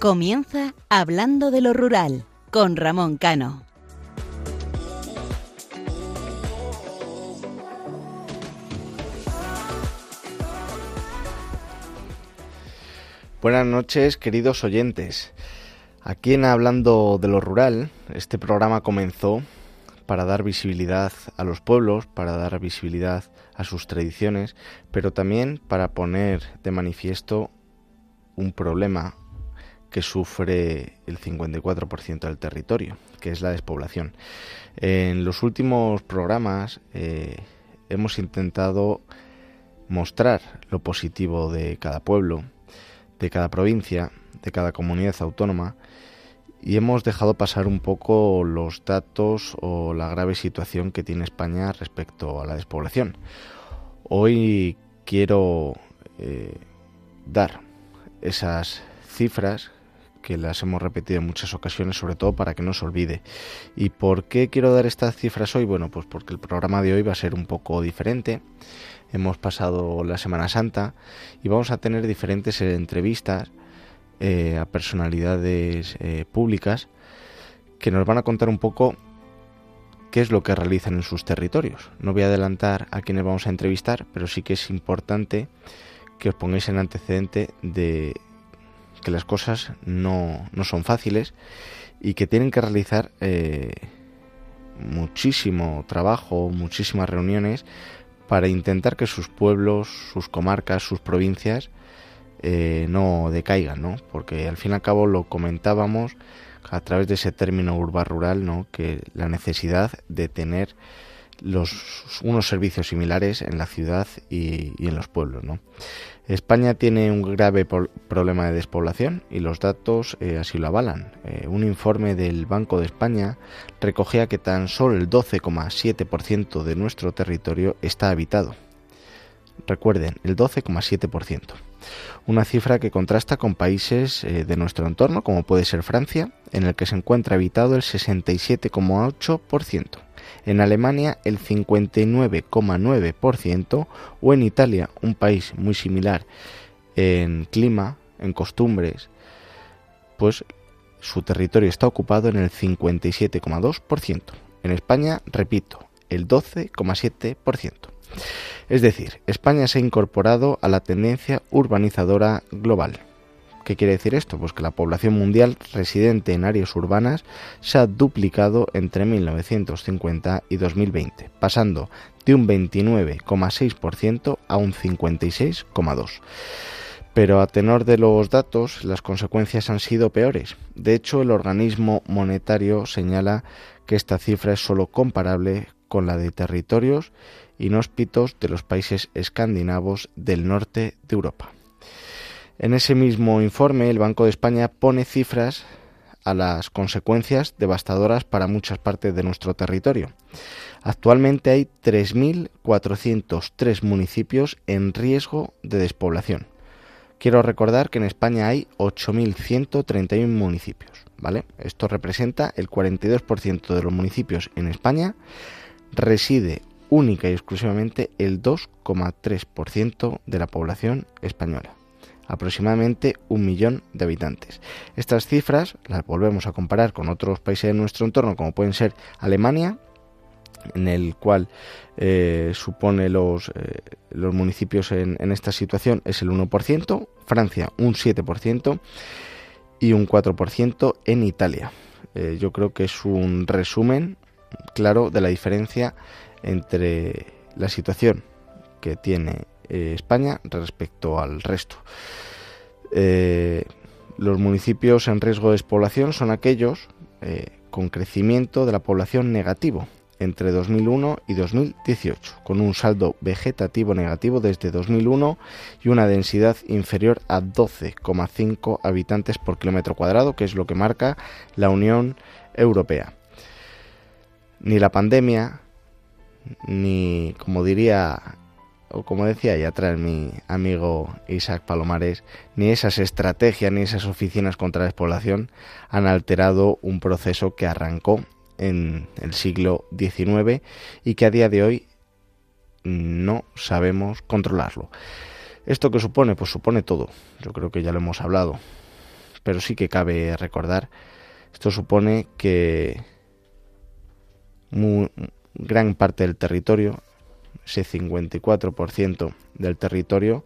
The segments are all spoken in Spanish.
Comienza Hablando de lo Rural con Ramón Cano. Buenas noches, queridos oyentes. Aquí en Hablando de lo Rural, este programa comenzó para dar visibilidad a los pueblos, para dar visibilidad a sus tradiciones, pero también para poner de manifiesto un problema que sufre el 54% del territorio, que es la despoblación. En los últimos programas eh, hemos intentado mostrar lo positivo de cada pueblo, de cada provincia, de cada comunidad autónoma, y hemos dejado pasar un poco los datos o la grave situación que tiene España respecto a la despoblación. Hoy quiero eh, dar esas cifras que las hemos repetido en muchas ocasiones, sobre todo para que no se olvide. ¿Y por qué quiero dar estas cifras hoy? Bueno, pues porque el programa de hoy va a ser un poco diferente. Hemos pasado la Semana Santa y vamos a tener diferentes entrevistas eh, a personalidades eh, públicas que nos van a contar un poco qué es lo que realizan en sus territorios. No voy a adelantar a quienes vamos a entrevistar, pero sí que es importante que os pongáis en antecedente de que las cosas no, son fáciles y que tienen que realizar eh, muchísimo trabajo, muchísimas reuniones para intentar que sus pueblos, sus comarcas, sus provincias eh, no decaigan, ¿no? Porque al fin y al cabo lo comentábamos a través de ese término urba rural, ¿no? Que la necesidad de tener los, unos servicios similares en la ciudad y, en los pueblos, ¿no? España tiene un grave problema de despoblación y los datos eh, así lo avalan. Eh, un informe del Banco de España recogía que tan solo el 12,7% de nuestro territorio está habitado. Recuerden, el 12,7%. Una cifra que contrasta con países eh, de nuestro entorno, como puede ser Francia, en el que se encuentra habitado el 67,8%, en Alemania el 59,9% o en Italia, un país muy similar en clima, en costumbres, pues su territorio está ocupado en el 57,2%. En España, repito, el 12,7%. Es decir, España se ha incorporado a la tendencia urbanizadora global. ¿Qué quiere decir esto? Pues que la población mundial residente en áreas urbanas se ha duplicado entre 1950 y 2020, pasando de un 29,6% a un 56,2%. Pero a tenor de los datos, las consecuencias han sido peores. De hecho, el organismo monetario señala que esta cifra es solo comparable con la de territorios inhóspitos de los países escandinavos del norte de Europa. En ese mismo informe, el Banco de España pone cifras a las consecuencias devastadoras para muchas partes de nuestro territorio. Actualmente hay 3.403 municipios en riesgo de despoblación. Quiero recordar que en España hay 8.131 municipios, ¿vale? Esto representa el 42% de los municipios en España reside única y exclusivamente el 2,3% de la población española, aproximadamente un millón de habitantes. Estas cifras las volvemos a comparar con otros países de nuestro entorno, como pueden ser Alemania, en el cual eh, supone los, eh, los municipios en, esta situación es el 1%, Francia un 7% y un 4% en Italia. Eh, yo creo que es un resumen claro de la diferencia entre la situación que tiene España respecto al resto. Eh, los municipios en riesgo de despoblación son aquellos eh, con crecimiento de la población negativo entre 2001 y 2018, con un saldo vegetativo negativo desde 2001 y una densidad inferior a 12,5 habitantes por kilómetro cuadrado, que es lo que marca la Unión Europea. Ni la pandemia, ni, como diría, o como decía ya atrás mi amigo Isaac Palomares, ni esas estrategias ni esas oficinas contra la despoblación han alterado un proceso que arrancó en el siglo XIX y que a día de hoy no sabemos controlarlo. ¿Esto qué supone? Pues supone todo. Yo creo que ya lo hemos hablado. pero sí que cabe recordar, esto supone que gran parte del territorio, ese 54% del territorio,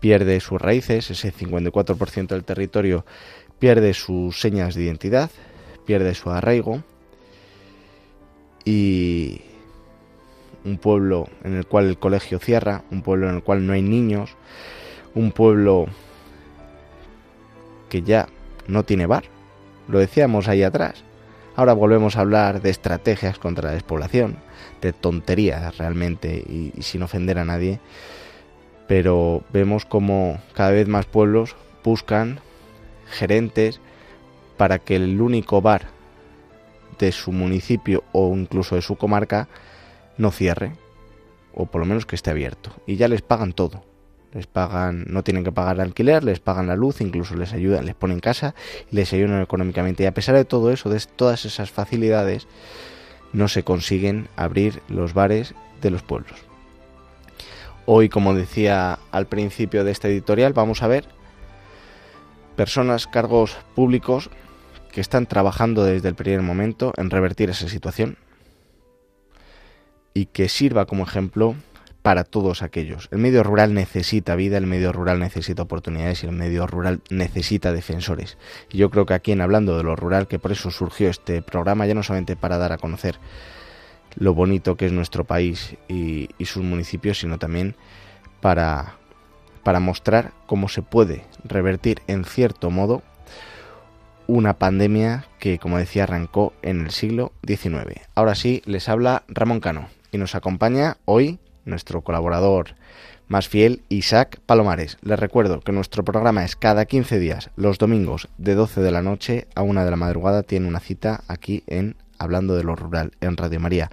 pierde sus raíces, ese 54% del territorio pierde sus señas de identidad, pierde su arraigo y un pueblo en el cual el colegio cierra, un pueblo en el cual no hay niños, un pueblo que ya no tiene bar, lo decíamos ahí atrás. Ahora volvemos a hablar de estrategias contra la despoblación, de tonterías realmente y, y sin ofender a nadie, pero vemos como cada vez más pueblos buscan gerentes para que el único bar de su municipio o incluso de su comarca no cierre o por lo menos que esté abierto. Y ya les pagan todo les pagan no tienen que pagar alquiler les pagan la luz incluso les ayudan les ponen casa y les ayudan económicamente. Y a pesar de todo eso de todas esas facilidades no se consiguen abrir los bares de los pueblos. Hoy como decía al principio de este editorial vamos a ver personas cargos públicos que están trabajando desde el primer momento en revertir esa situación y que sirva como ejemplo para todos aquellos. El medio rural necesita vida, el medio rural necesita oportunidades y el medio rural necesita defensores. Y yo creo que aquí en Hablando de lo Rural, que por eso surgió este programa, ya no solamente para dar a conocer lo bonito que es nuestro país y, y sus municipios, sino también para, para mostrar cómo se puede revertir en cierto modo una pandemia que, como decía, arrancó en el siglo XIX. Ahora sí, les habla Ramón Cano y nos acompaña hoy nuestro colaborador más fiel, Isaac Palomares. Les recuerdo que nuestro programa es cada 15 días, los domingos de 12 de la noche a 1 de la madrugada, tiene una cita aquí en Hablando de lo Rural, en Radio María.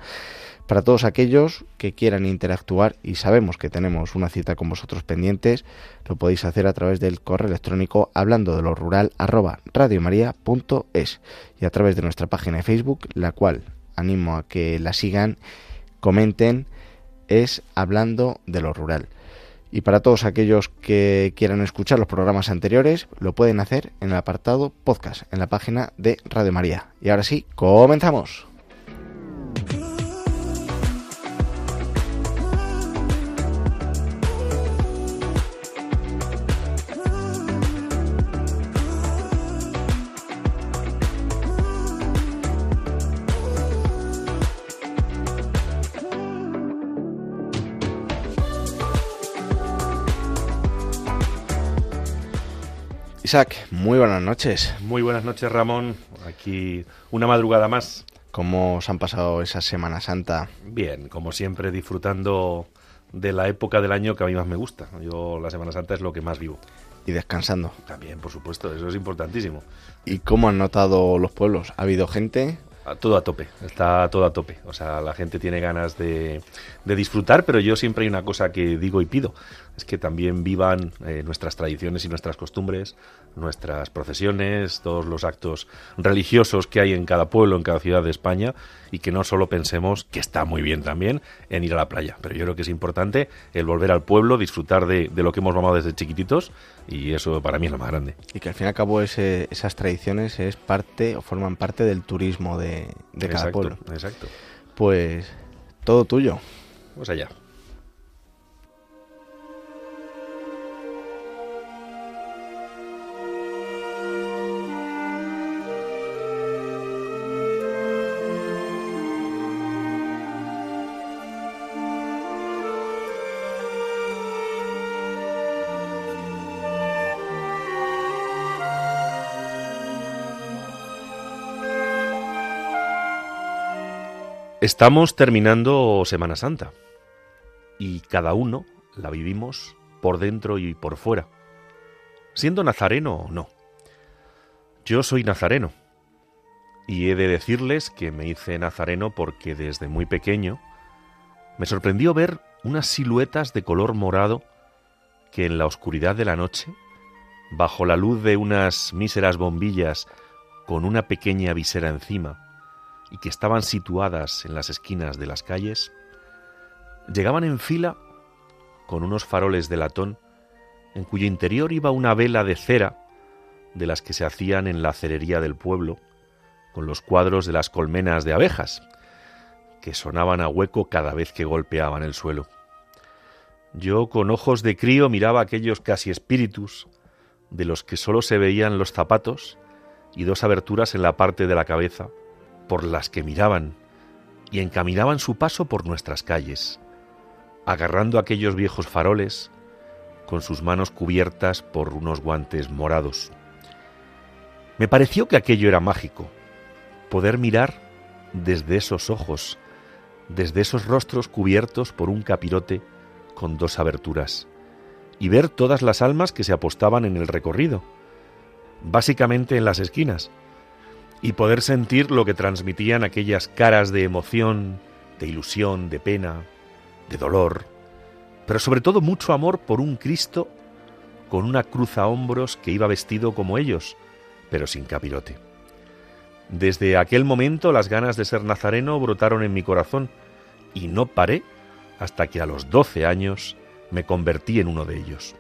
Para todos aquellos que quieran interactuar y sabemos que tenemos una cita con vosotros pendientes, lo podéis hacer a través del correo electrónico hablando de lo rural arroba radiomaria.es y a través de nuestra página de Facebook, la cual animo a que la sigan, comenten, es hablando de lo rural. Y para todos aquellos que quieran escuchar los programas anteriores, lo pueden hacer en el apartado podcast, en la página de Radio María. Y ahora sí, comenzamos. Isaac, muy buenas noches. Muy buenas noches, Ramón. Aquí una madrugada más. ¿Cómo os han pasado esa Semana Santa? Bien, como siempre, disfrutando de la época del año que a mí más me gusta. Yo la Semana Santa es lo que más vivo. Y descansando. También, por supuesto, eso es importantísimo. ¿Y cómo han notado los pueblos? ¿Ha habido gente? todo a tope, está todo a tope. O sea, la gente tiene ganas de, de, disfrutar, pero yo siempre hay una cosa que digo y pido, es que también vivan eh, nuestras tradiciones y nuestras costumbres, nuestras procesiones, todos los actos religiosos que hay en cada pueblo, en cada ciudad de España, y que no solo pensemos, que está muy bien también, en ir a la playa. Pero yo creo que es importante el volver al pueblo, disfrutar de, de lo que hemos mamado desde chiquititos, y eso para mí es lo más grande. Y que al fin y al cabo ese, esas tradiciones es parte o forman parte del turismo de, de cada exacto, pueblo. Exacto. Pues todo tuyo. Pues allá. Estamos terminando Semana Santa y cada uno la vivimos por dentro y por fuera, siendo nazareno o no. Yo soy nazareno y he de decirles que me hice nazareno porque desde muy pequeño me sorprendió ver unas siluetas de color morado que en la oscuridad de la noche, bajo la luz de unas míseras bombillas con una pequeña visera encima, y que estaban situadas en las esquinas de las calles, llegaban en fila con unos faroles de latón en cuyo interior iba una vela de cera de las que se hacían en la cerería del pueblo, con los cuadros de las colmenas de abejas, que sonaban a hueco cada vez que golpeaban el suelo. Yo con ojos de crío miraba aquellos casi espíritus, de los que sólo se veían los zapatos y dos aberturas en la parte de la cabeza, por las que miraban y encaminaban su paso por nuestras calles, agarrando aquellos viejos faroles con sus manos cubiertas por unos guantes morados. Me pareció que aquello era mágico, poder mirar desde esos ojos, desde esos rostros cubiertos por un capirote con dos aberturas, y ver todas las almas que se apostaban en el recorrido, básicamente en las esquinas, y poder sentir lo que transmitían aquellas caras de emoción, de ilusión, de pena, de dolor, pero sobre todo mucho amor por un Cristo con una cruz a hombros que iba vestido como ellos, pero sin capirote. Desde aquel momento las ganas de ser nazareno brotaron en mi corazón y no paré hasta que a los doce años me convertí en uno de ellos.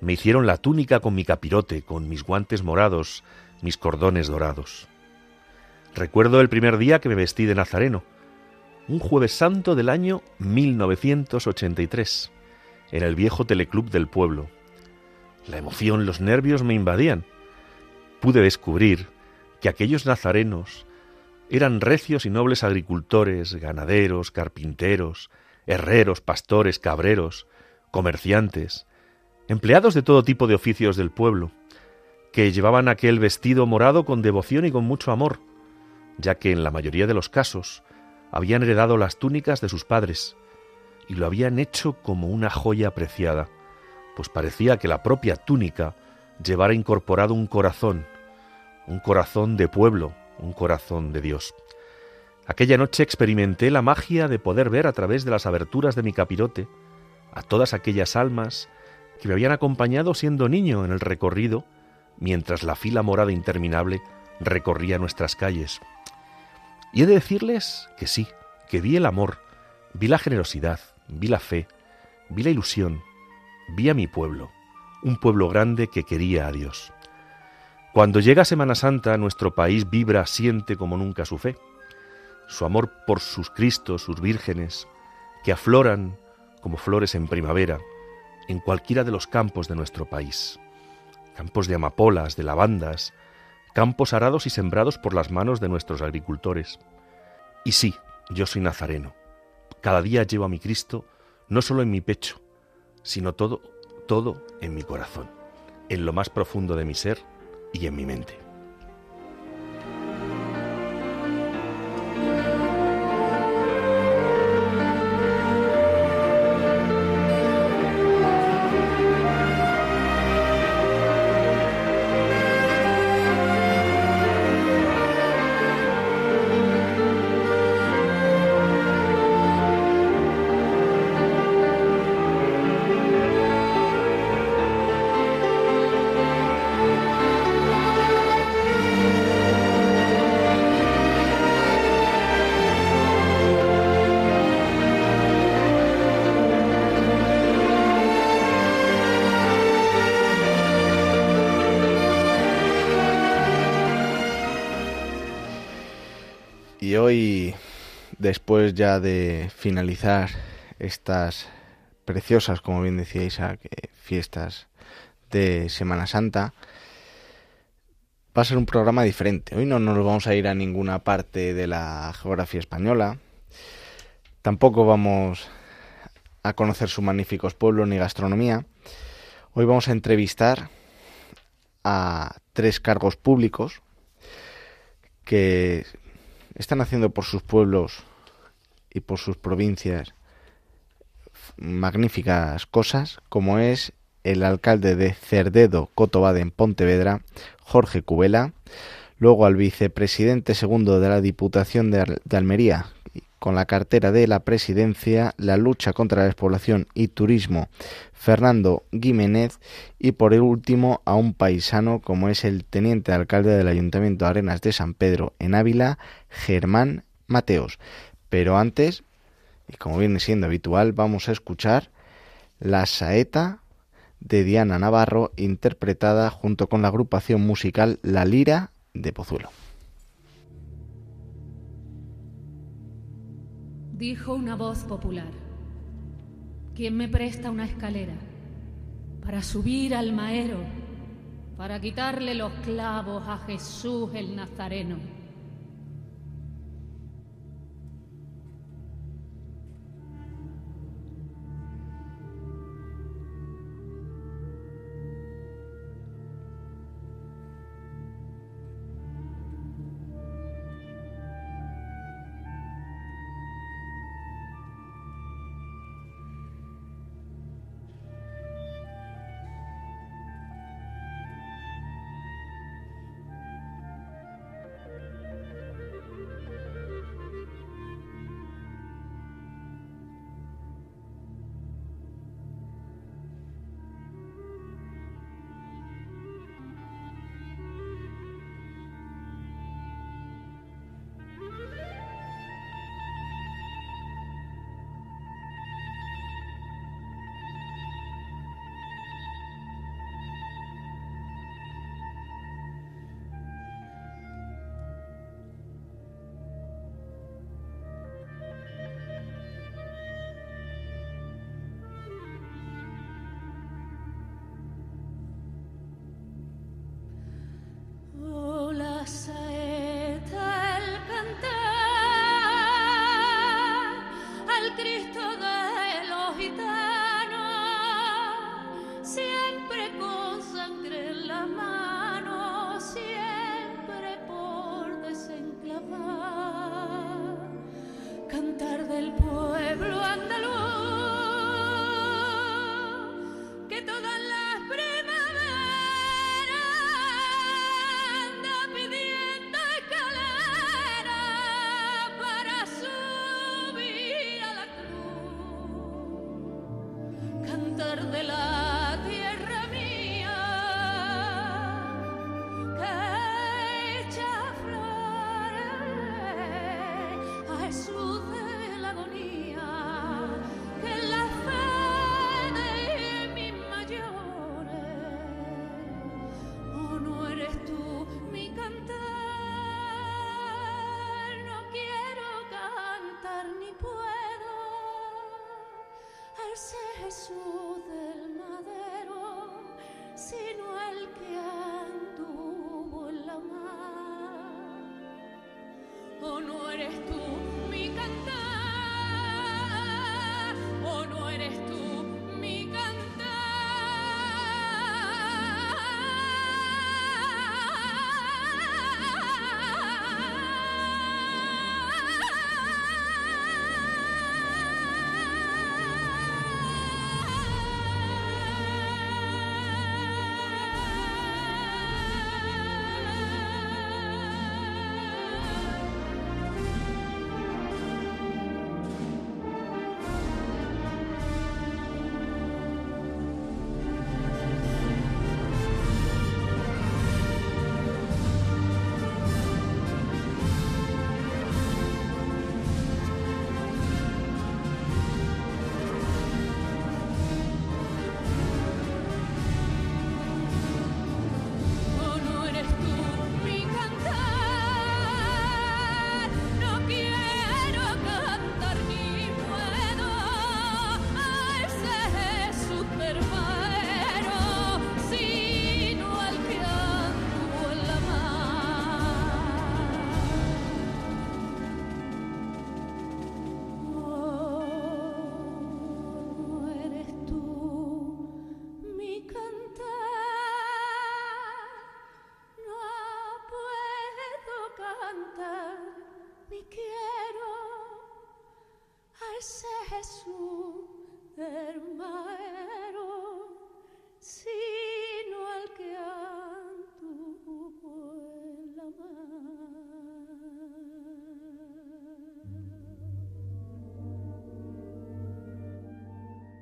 Me hicieron la túnica con mi capirote, con mis guantes morados, mis cordones dorados. Recuerdo el primer día que me vestí de nazareno, un jueves santo del año 1983, en el viejo teleclub del pueblo. La emoción, los nervios me invadían. Pude descubrir que aquellos nazarenos eran recios y nobles agricultores, ganaderos, carpinteros, herreros, pastores, cabreros, comerciantes, empleados de todo tipo de oficios del pueblo, que llevaban aquel vestido morado con devoción y con mucho amor, ya que en la mayoría de los casos habían heredado las túnicas de sus padres y lo habían hecho como una joya apreciada, pues parecía que la propia túnica llevara incorporado un corazón, un corazón de pueblo, un corazón de Dios. Aquella noche experimenté la magia de poder ver a través de las aberturas de mi capirote a todas aquellas almas que me habían acompañado siendo niño en el recorrido mientras la fila morada interminable recorría nuestras calles. Y he de decirles que sí, que vi el amor, vi la generosidad, vi la fe, vi la ilusión, vi a mi pueblo, un pueblo grande que quería a Dios. Cuando llega Semana Santa, nuestro país vibra, siente como nunca su fe, su amor por sus Cristos, sus vírgenes, que afloran como flores en primavera en cualquiera de los campos de nuestro país. Campos de amapolas, de lavandas, campos arados y sembrados por las manos de nuestros agricultores. Y sí, yo soy nazareno. Cada día llevo a mi Cristo no solo en mi pecho, sino todo, todo en mi corazón, en lo más profundo de mi ser y en mi mente. Después ya de finalizar estas preciosas, como bien decíais, fiestas de Semana Santa, va a ser un programa diferente. Hoy no nos vamos a ir a ninguna parte de la geografía española. Tampoco vamos a conocer sus magníficos pueblos ni gastronomía. Hoy vamos a entrevistar a tres cargos públicos que están haciendo por sus pueblos y por sus provincias magníficas cosas, como es el alcalde de Cerdedo, Cotobade, en Pontevedra, Jorge Cubela, luego al vicepresidente segundo de la Diputación de, Almería, con la cartera de la presidencia, la lucha contra la despoblación y turismo, Fernando Jiménez, y por el último a un paisano como es el teniente alcalde del Ayuntamiento de Arenas de San Pedro en Ávila, Germán Mateos. Pero antes, y como viene siendo habitual, vamos a escuchar la saeta de Diana Navarro, interpretada junto con la agrupación musical La Lira de Pozuelo. Dijo una voz popular, ¿quién me presta una escalera para subir al maero, para quitarle los clavos a Jesús el Nazareno?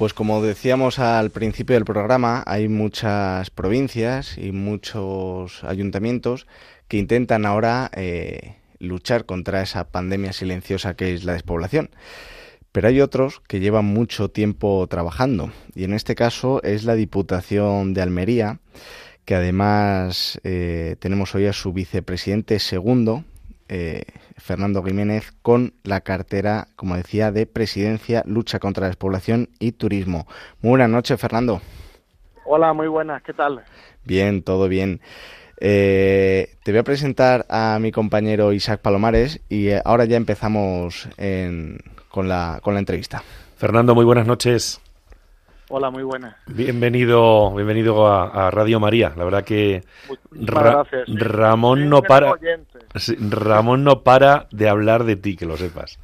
Pues como decíamos al principio del programa, hay muchas provincias y muchos ayuntamientos que intentan ahora eh, luchar contra esa pandemia silenciosa que es la despoblación. Pero hay otros que llevan mucho tiempo trabajando y en este caso es la Diputación de Almería, que además eh, tenemos hoy a su vicepresidente segundo, eh, Fernando Jiménez, con la cartera, como decía, de Presidencia, Lucha contra la Despoblación y Turismo. Muy buenas noches, Fernando. Hola, muy buenas, ¿qué tal? Bien, todo bien. Eh, te voy a presentar a mi compañero Isaac Palomares y eh, ahora ya empezamos con, la, con la entrevista. Fernando, muy buenas noches. Hola, muy buenas. Bienvenido, bienvenido a, Radio María. La verdad que Ramón no para, Ramón no para de hablar de ti, que lo sepas.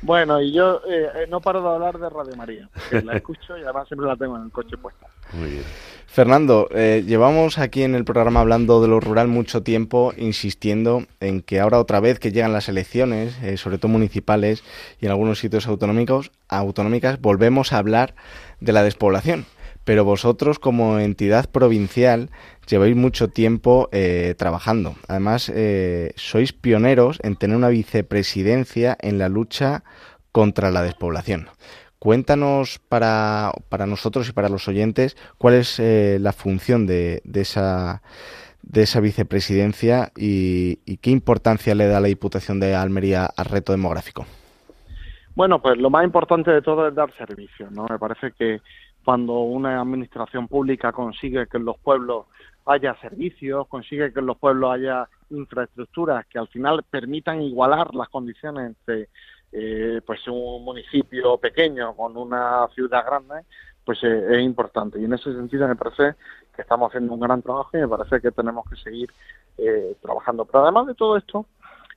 Bueno, y yo eh, eh, no paro de hablar de Radio María, que la escucho y además siempre la tengo en el coche puesta. Muy bien. Fernando, eh, llevamos aquí en el programa hablando de lo rural mucho tiempo, insistiendo en que ahora otra vez que llegan las elecciones, sobre todo municipales y en algunos sitios autonómicos, autonómicas, volvemos a hablar de la despoblación. Pero vosotros como entidad provincial lleváis mucho tiempo eh, trabajando. Además, eh, sois pioneros en tener una vicepresidencia en la lucha contra la despoblación. Cuéntanos para, para nosotros y para los oyentes cuál es eh, la función de, de, esa, de esa vicepresidencia y, y, qué importancia le da la Diputación de Almería al reto demográfico. Bueno, pues lo más importante de todo es dar servicio, ¿no? Me parece que cuando una administración pública consigue que en los pueblos haya servicios, consigue que en los pueblos haya infraestructuras que al final permitan igualar las condiciones entre eh, pues un municipio pequeño con una ciudad grande, pues eh, es importante. Y en ese sentido me parece que estamos haciendo un gran trabajo y me parece que tenemos que seguir eh, trabajando. Pero además de todo esto,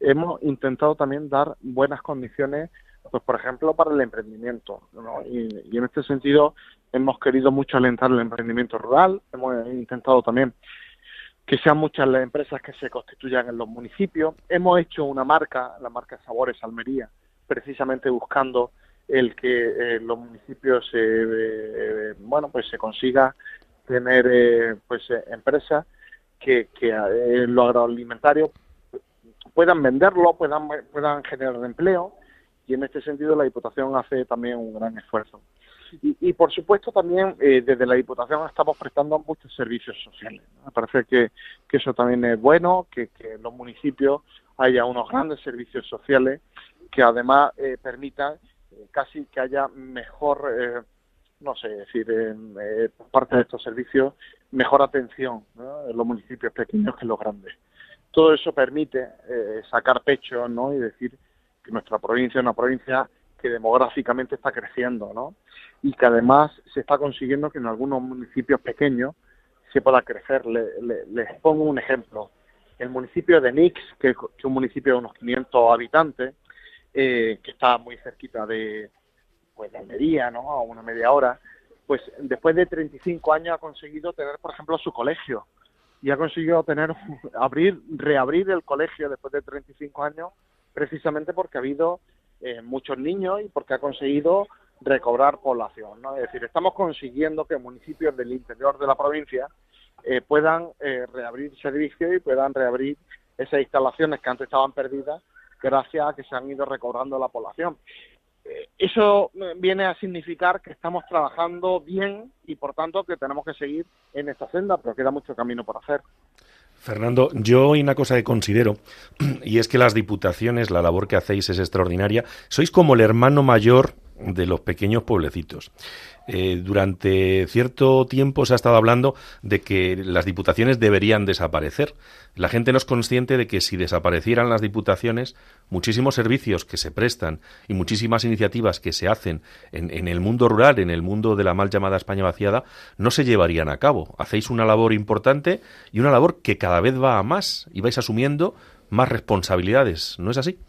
hemos intentado también dar buenas condiciones pues por ejemplo para el emprendimiento y, en este sentido hemos querido mucho alentar el emprendimiento rural hemos intentado también que sean muchas las empresas que se constituyan en los municipios. Hemos hecho una marca la marca Sabores Almería precisamente buscando el que eh, los municipios eh, bueno pues se consiga tener eh, pues empresas que, que en lo agroalimentario puedan venderlo puedan puedan generar empleo y en este sentido la Diputación hace también un gran esfuerzo. Y, por supuesto también eh, desde la Diputación estamos prestando muchos servicios sociales. Me parece que, eso también es bueno, que, en los municipios haya unos grandes servicios sociales que además eh, permitan eh, casi que haya mejor, no sé, decir, por parte de estos servicios, mejor atención en los municipios pequeños que en los grandes. Todo eso permite sacar pecho ¿no? y decir nuestra provincia es una provincia que demográficamente está creciendo, ¿no? Y que además se está consiguiendo que en algunos municipios pequeños se pueda crecer. les pongo un ejemplo. El municipio de Nix, que, es un municipio de unos 500 habitantes, eh, que está muy cerquita de, pues, de Almería, ¿no? A una media hora, pues después de 35 años ha conseguido tener, por ejemplo, su colegio. Y ha conseguido tener, abrir, reabrir el colegio después de 35 años precisamente porque ha habido eh, muchos niños y porque ha conseguido recobrar población. ¿no? Es decir, estamos consiguiendo que municipios del interior de la provincia eh, puedan eh, reabrir servicios y puedan reabrir esas instalaciones que antes estaban perdidas gracias a que se han ido recobrando la población. eso viene a significar que estamos trabajando bien y por tanto que tenemos que seguir en esta senda, pero queda mucho camino por hacer. Fernando, yo hay una cosa que considero, y es que las diputaciones, la labor que hacéis es extraordinaria. Sois como el hermano mayor de los pequeños pueblecitos. Eh, durante cierto tiempo se ha estado hablando de que las diputaciones deberían desaparecer. La gente no es consciente de que si desaparecieran las diputaciones, muchísimos servicios que se prestan y muchísimas iniciativas que se hacen en, el mundo rural, en el mundo de la mal llamada España vaciada, no se llevarían a cabo. Hacéis una labor importante y una labor que cada vez va a más y vais asumiendo más responsabilidades. ¿No es así?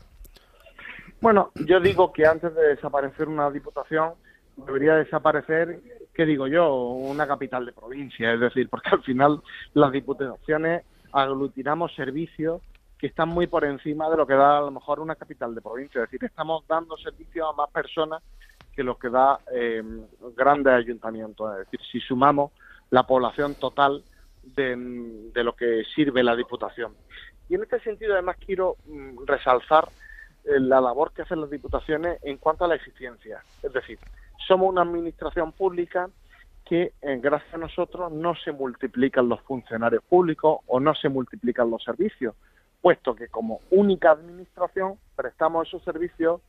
Bueno, yo digo que antes de desaparecer una diputación, debería desaparecer, ¿qué digo yo?, una capital de provincia, es decir, porque al final las diputaciones aglutinamos servicios que están muy por encima de lo que da a lo mejor una capital de provincia. Es decir, estamos dando servicios a más personas que lo que da eh, grandes ayuntamientos. Es decir, si sumamos la población total de, lo que sirve la Diputación. Y en este sentido, además, quiero mm, resaltar eh, la labor que hacen las diputaciones en cuanto a la eficiencia. Es decir, somos una administración pública que eh, gracias a nosotros no se multiplican los funcionarios públicos o no se multiplican los servicios, puesto que como única administración prestamos esos servicios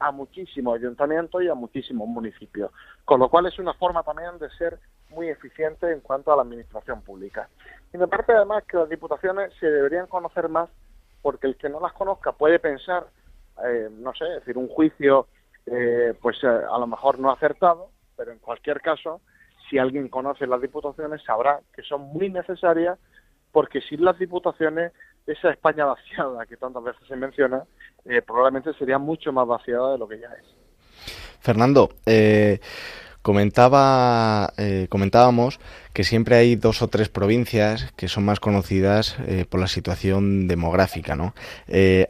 a muchísimos ayuntamientos y a muchísimos municipios, con lo cual es una forma también de ser muy eficiente en cuanto a la administración pública. Y me parece además que las diputaciones se deberían conocer más porque el que no las conozca puede pensar, eh, no sé, decir, un juicio eh, pues eh, a lo mejor no acertado, pero en cualquier caso si alguien conoce las diputaciones, sabrá que son muy necesarias porque sin las diputaciones, esa España vaciada que tantas veces se menciona, eh, probablemente sería mucho más vaciada de lo que ya es. Fernando, eh, comentaba, eh, comentábamos que siempre hay dos o tres provincias que son más conocidas por la situación demográfica, ¿no?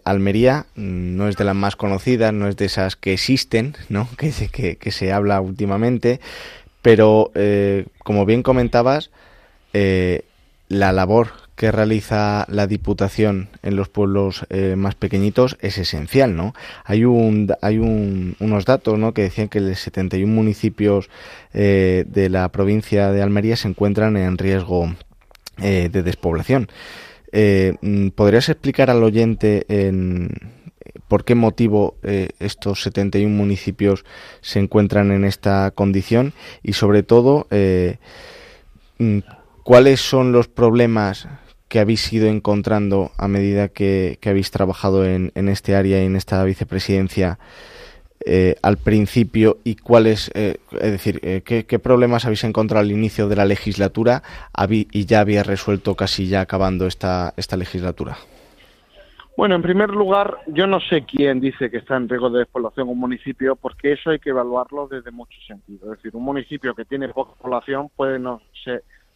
Almería mm, no es de las más conocidas, no es de esas que existen, ¿no? Que, que, que se habla últimamente, pero, eh, como bien comentabas, eh, la labor que realiza la Diputación en los pueblos eh, más pequeñitos es esencial, ¿no? Hay un hay un, unos datos, ¿no? Que decían que los 71 municipios de la provincia de Almería se encuentran en riesgo de despoblación. ¿Podrías explicar al oyente en, por qué motivo eh, estos 71 municipios se encuentran en esta condición y sobre todo eh, mm, cuáles son los problemas que habéis ido encontrando a medida que, habéis trabajado en, este área y en esta vicepresidencia eh, al principio y cuáles, es decir, qué, qué, problemas habéis encontrado al inicio de la legislatura y ya había resuelto casi ya acabando esta, esta legislatura. Bueno, en primer lugar, yo no sé quién dice que está en riesgo de despoblación un municipio, porque eso hay que evaluarlo desde muchos sentidos. Es decir, un municipio que tiene poca población puede no,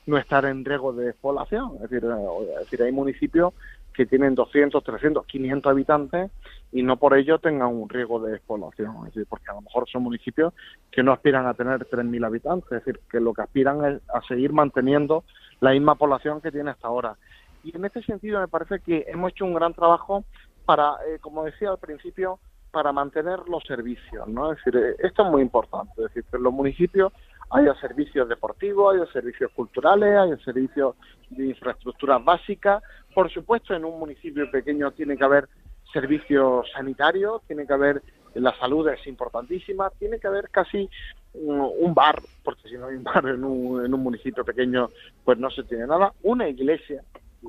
no estar en riesgo de despoblación. Es decir, eh, es decir, hay municipios que tienen 200, 300, 500 habitantes y no por ello tengan un riesgo de despoblación. Es decir, porque a lo mejor son municipios que no aspiran a tener 3.000 habitantes. Es decir, que lo que aspiran es a seguir manteniendo la misma población que tiene hasta ahora. Y en este sentido me parece que hemos hecho un gran trabajo para, eh, como decía al principio, para mantener los servicios, ¿no? Es decir, eh, esto es muy importante, es decir, que los municipios haya servicios deportivos, haya servicios culturales, haya servicios de infraestructuras básicas. Por supuesto, en un municipio pequeño tiene que haber servicios sanitarios, tiene que haber la salud es importantísima, tiene que haber casi un bar, porque si no hay un bar en un, en un municipio pequeño, pues no se tiene nada, una iglesia,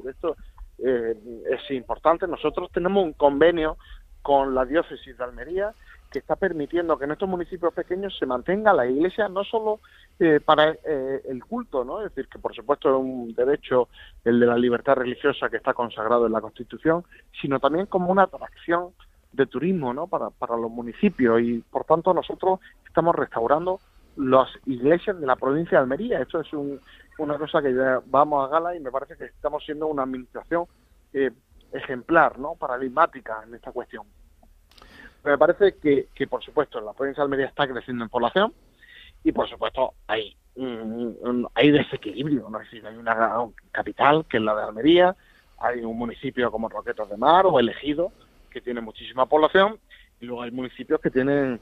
esto eh, es importante. Nosotros tenemos un convenio con la diócesis de Almería que está permitiendo que en estos municipios pequeños se mantenga la iglesia no solo eh, para eh, el culto, ¿no? Es decir, que por supuesto es un derecho el de la libertad religiosa que está consagrado en la Constitución, sino también como una atracción de turismo, ¿no? Para, para los municipios y por tanto nosotros estamos restaurando las iglesias de la provincia de Almería. Esto es un, una cosa que ya vamos a gala y me parece que estamos siendo una administración eh, ejemplar, ¿no? paradigmática en esta cuestión. Me parece que, que, por supuesto, la provincia de Almería está creciendo en población y, por supuesto, hay, hay desequilibrio. ¿no? Es decir, hay una capital, que es la de Almería, hay un municipio como Roquetas de Mar o Elegido, que tiene muchísima población, y luego hay municipios que tienen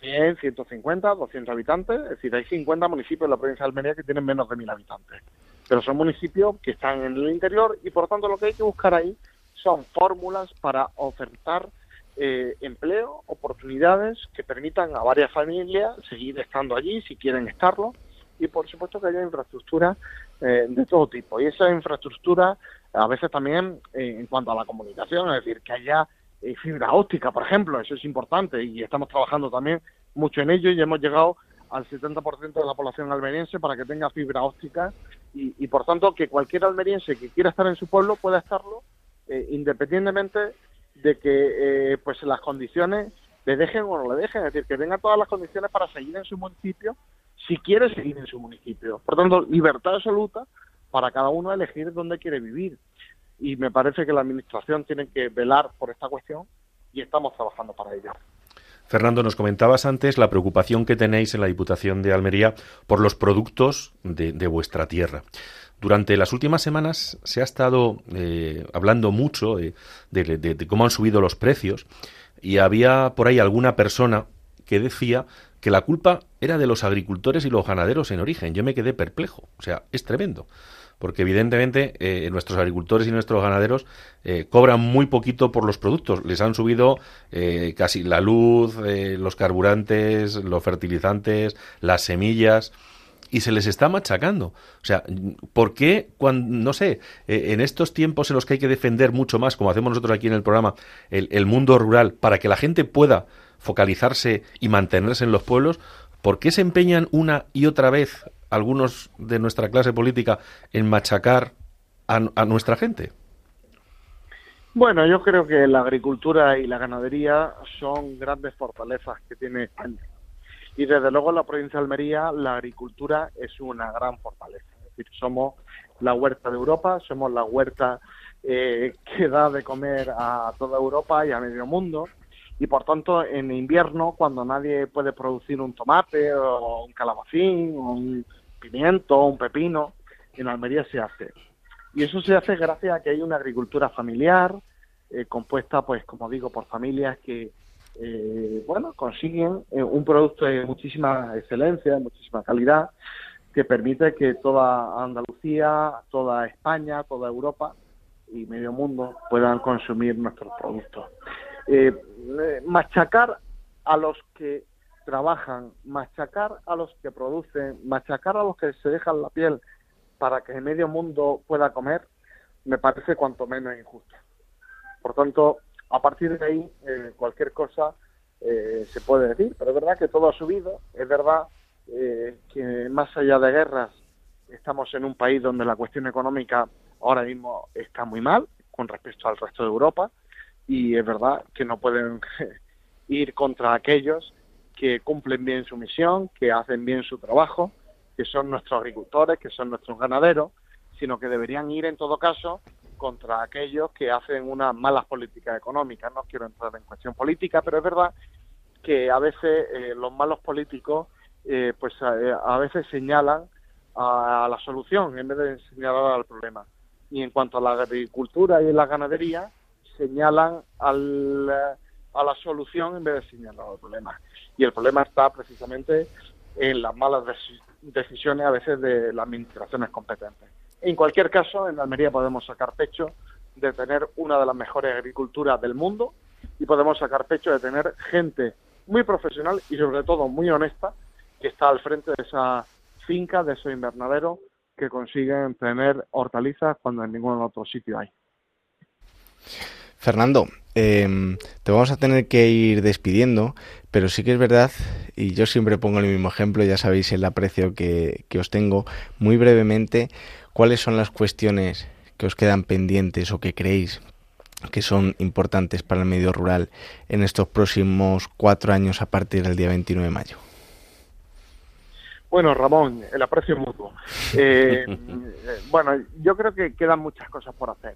100, 150, 200 habitantes, es decir, hay 50 municipios en la provincia de Almería que tienen menos de 1000 habitantes. Pero son municipios que están en el interior y por tanto lo que hay que buscar ahí son fórmulas para ofertar eh, empleo, oportunidades que permitan a varias familias seguir estando allí si quieren estarlo y por supuesto que haya infraestructura eh, de todo tipo. Y esa infraestructura a veces también eh, en cuanto a la comunicación, es decir, que haya eh, fibra óptica, por ejemplo, eso es importante y estamos trabajando también mucho en ello y hemos llegado al 70% de la población almeriense para que tenga fibra óptica y, por tanto que cualquier almeriense que quiera estar en su pueblo pueda estarlo eh, independientemente de que eh, pues las condiciones le dejen o no le dejen, es decir, que tenga todas las condiciones para seguir en su municipio si quiere seguir en su municipio. Por tanto, libertad absoluta para cada uno elegir dónde quiere vivir. y me parece que la Administración tiene que velar por esta cuestión y estamos trabajando para ello. Fernando, nos comentabas antes la preocupación que tenéis en la Diputación de Almería por los productos de, vuestra tierra. Durante las últimas semanas se ha estado eh, hablando mucho de, cómo han subido los precios y había por ahí alguna persona que decía que la culpa era de los agricultores y los ganaderos en origen. Yo me quedé perplejo. O sea, es tremendo porque evidentemente eh, nuestros agricultores y nuestros ganaderos eh, cobran muy poquito por los productos. Les han subido eh, casi la luz, los carburantes, los fertilizantes, las semillas y se les está machacando. O sea, ¿por qué cuando, no sé, en estos tiempos en los que hay que defender mucho más, como hacemos nosotros aquí en el programa, el, mundo rural, para que la gente pueda focalizarse y mantenerse en los pueblos, ¿por qué se empeñan una y otra vez algunos de nuestra clase política en machacar a, nuestra gente? Bueno, yo creo que la agricultura y la ganadería son grandes fortalezas que tiene España. Y desde luego en la provincia de Almería la agricultura es una gran fortaleza. Es decir, somos la huerta de Europa, somos la huerta eh, que da de comer a toda Europa y a medio mundo y por tanto en invierno cuando nadie puede producir un tomate o un calabacín o un pimiento o un pepino en Almería se hace y eso se hace gracias a que hay una agricultura familiar eh, compuesta pues como digo por familias que eh, bueno consiguen eh, un producto de muchísima excelencia de muchísima calidad que permite que toda Andalucía toda España toda Europa y medio mundo puedan consumir nuestros productos eh, machacar a los que trabajan, machacar a los que producen, machacar a los que se dejan la piel para que el medio mundo pueda comer, me parece cuanto menos injusto. Por tanto, a partir de ahí, eh, cualquier cosa eh, se puede decir, pero es verdad que todo ha subido, es verdad que más allá de guerras, estamos en un país donde la cuestión económica ahora mismo está muy mal con respecto al resto de Europa, y es verdad que no pueden ir contra aquellos que cumplen bien su misión, que hacen bien su trabajo, que son nuestros agricultores, que son nuestros ganaderos, sino que deberían ir en todo caso contra aquellos que hacen unas malas políticas económicas. No quiero entrar en cuestión política, pero es verdad que a veces eh, los malos políticos eh, pues eh, a, veces señalan a, la solución en vez de señalar al problema. Y en cuanto a la agricultura y la ganadería, señalan al, a la solución en vez de señalar el problema. Y el problema está precisamente en las malas decisiones a veces de las administraciones competentes. En cualquier caso, en Almería podemos sacar pecho de tener una de las mejores agriculturas del mundo y podemos sacar pecho de tener gente muy profesional y sobre todo muy honesta que está al frente de esa finca, de ese invernadero que consiguen tener hortalizas cuando en ningún otro sitio hay. Fernando, em, te vamos a tener que ir despidiendo, pero sí que es verdad, y yo siempre pongo el mismo ejemplo, ya sabéis el aprecio que, os tengo, muy brevemente, ¿cuáles son las cuestiones que os quedan pendientes o que creéis que son importantes para el medio rural en estos próximos cuatro años a partir del día 29 de mayo? Bueno, Ramón, el aprecio mutuo. Eh, bueno, yo creo que quedan muchas cosas por hacer.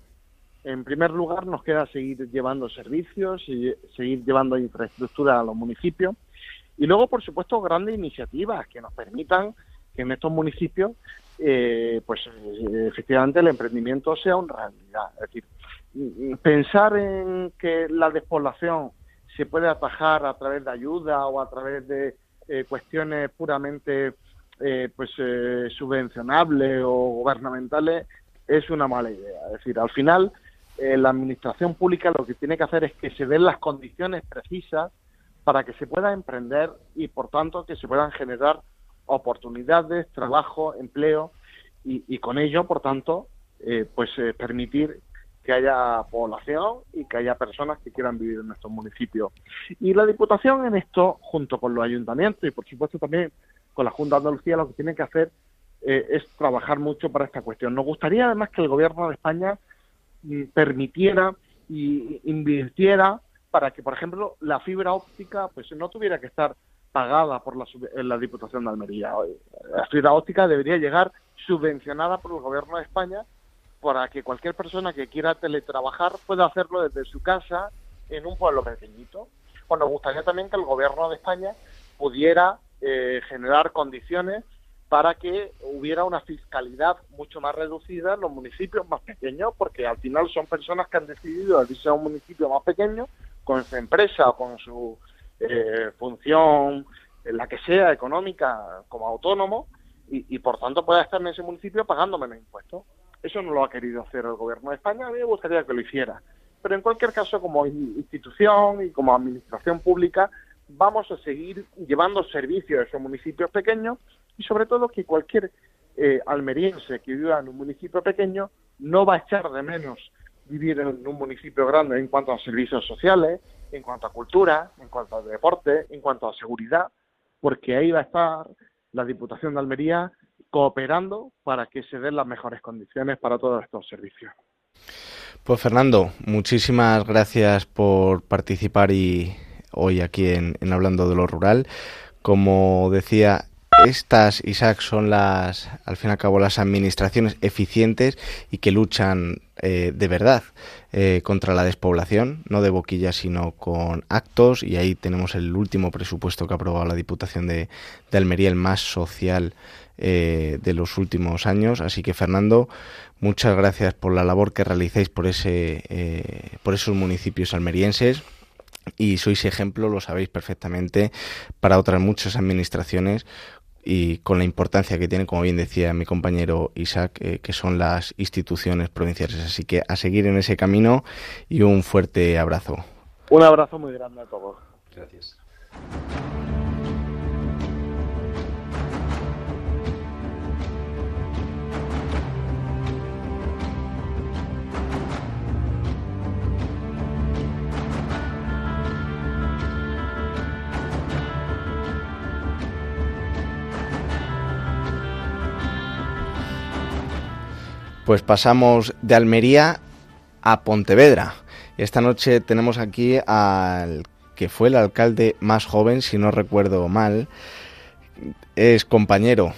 En primer lugar, nos queda seguir llevando servicios y seguir llevando infraestructura a los municipios. Y luego, por supuesto, grandes iniciativas que nos permitan que en estos municipios, eh, pues eh, efectivamente el emprendimiento sea una realidad. Es decir, pensar en que la despoblación se puede atajar a través de ayuda o a través de eh, cuestiones puramente pues subvencionables o gubernamentales es una mala idea. Es decir, al final eh, la administración pública lo que tiene que hacer es que se den las condiciones precisas para que se pueda emprender y, por tanto, que se puedan generar oportunidades, trabajo, empleo y, con ello, por tanto, eh, pues eh, permitir que haya población y que haya personas que quieran vivir en nuestros municipios. Y la Diputación en esto, junto con los ayuntamientos y, por supuesto, también con la Junta de Andalucía, lo que tiene que hacer es trabajar mucho para esta cuestión. Nos gustaría, además, que el Gobierno de España Mm, permitiera y invirtiera para que, por ejemplo, la fibra óptica pues no tuviera que estar pagada por la, la Diputación de Almería. La fibra óptica debería llegar subvencionada por el Gobierno de España para que cualquier persona que quiera teletrabajar pueda hacerlo desde su casa en un pueblo pequeñito. Pues nos gustaría también que el gobierno de España pudiera eh, generar condiciones para que hubiera una fiscalidad mucho más reducida en los municipios más pequeños, porque al final son personas que han decidido irse a un municipio más pequeño con su empresa o con su eh, función, en la que sea, económica, como autónomo, y, por tanto pueda estar en ese municipio pagando menos impuestos. Eso no lo ha querido hacer el gobierno de España, a mí me gustaría que lo hiciera. Pero en cualquier caso, como institución y como administración pública, vamos a seguir llevando servicios a esos municipios pequeños y sobre todo que cualquier eh, almeriense que viva en un municipio pequeño no va a echar de menos vivir en un municipio grande en cuanto a servicios sociales, en cuanto a cultura, en cuanto a deporte, en cuanto a seguridad, porque ahí va a estar la Diputación de Almería cooperando para que se den las mejores condiciones para todos estos servicios. Pues Fernando, muchísimas gracias por participar y hoy aquí en, Hablando de lo Rural. Como decía, estas, Isaac, son las, al fin y al cabo, las administraciones eficientes y que luchan eh, de verdad eh, contra la despoblación, no de boquilla, sino con actos. Y ahí tenemos el último presupuesto que ha aprobado la Diputación de, Almería, el más social eh, de los últimos años. Así que, Fernando, muchas gracias por la labor que realicéis por, ese, por esos municipios almerienses y sois ejemplo, lo sabéis perfectamente, para otras muchas administraciones y con la importancia que tiene, como bien decía mi compañero Isaac, eh, que son las instituciones provinciales. Así que a seguir en ese camino y un fuerte abrazo. Un abrazo muy grande a todos. Gracias. Pues pasamos de Almería a Pontevedra. Esta noche tenemos aquí al que fue el alcalde más joven, si no recuerdo mal. Es compañero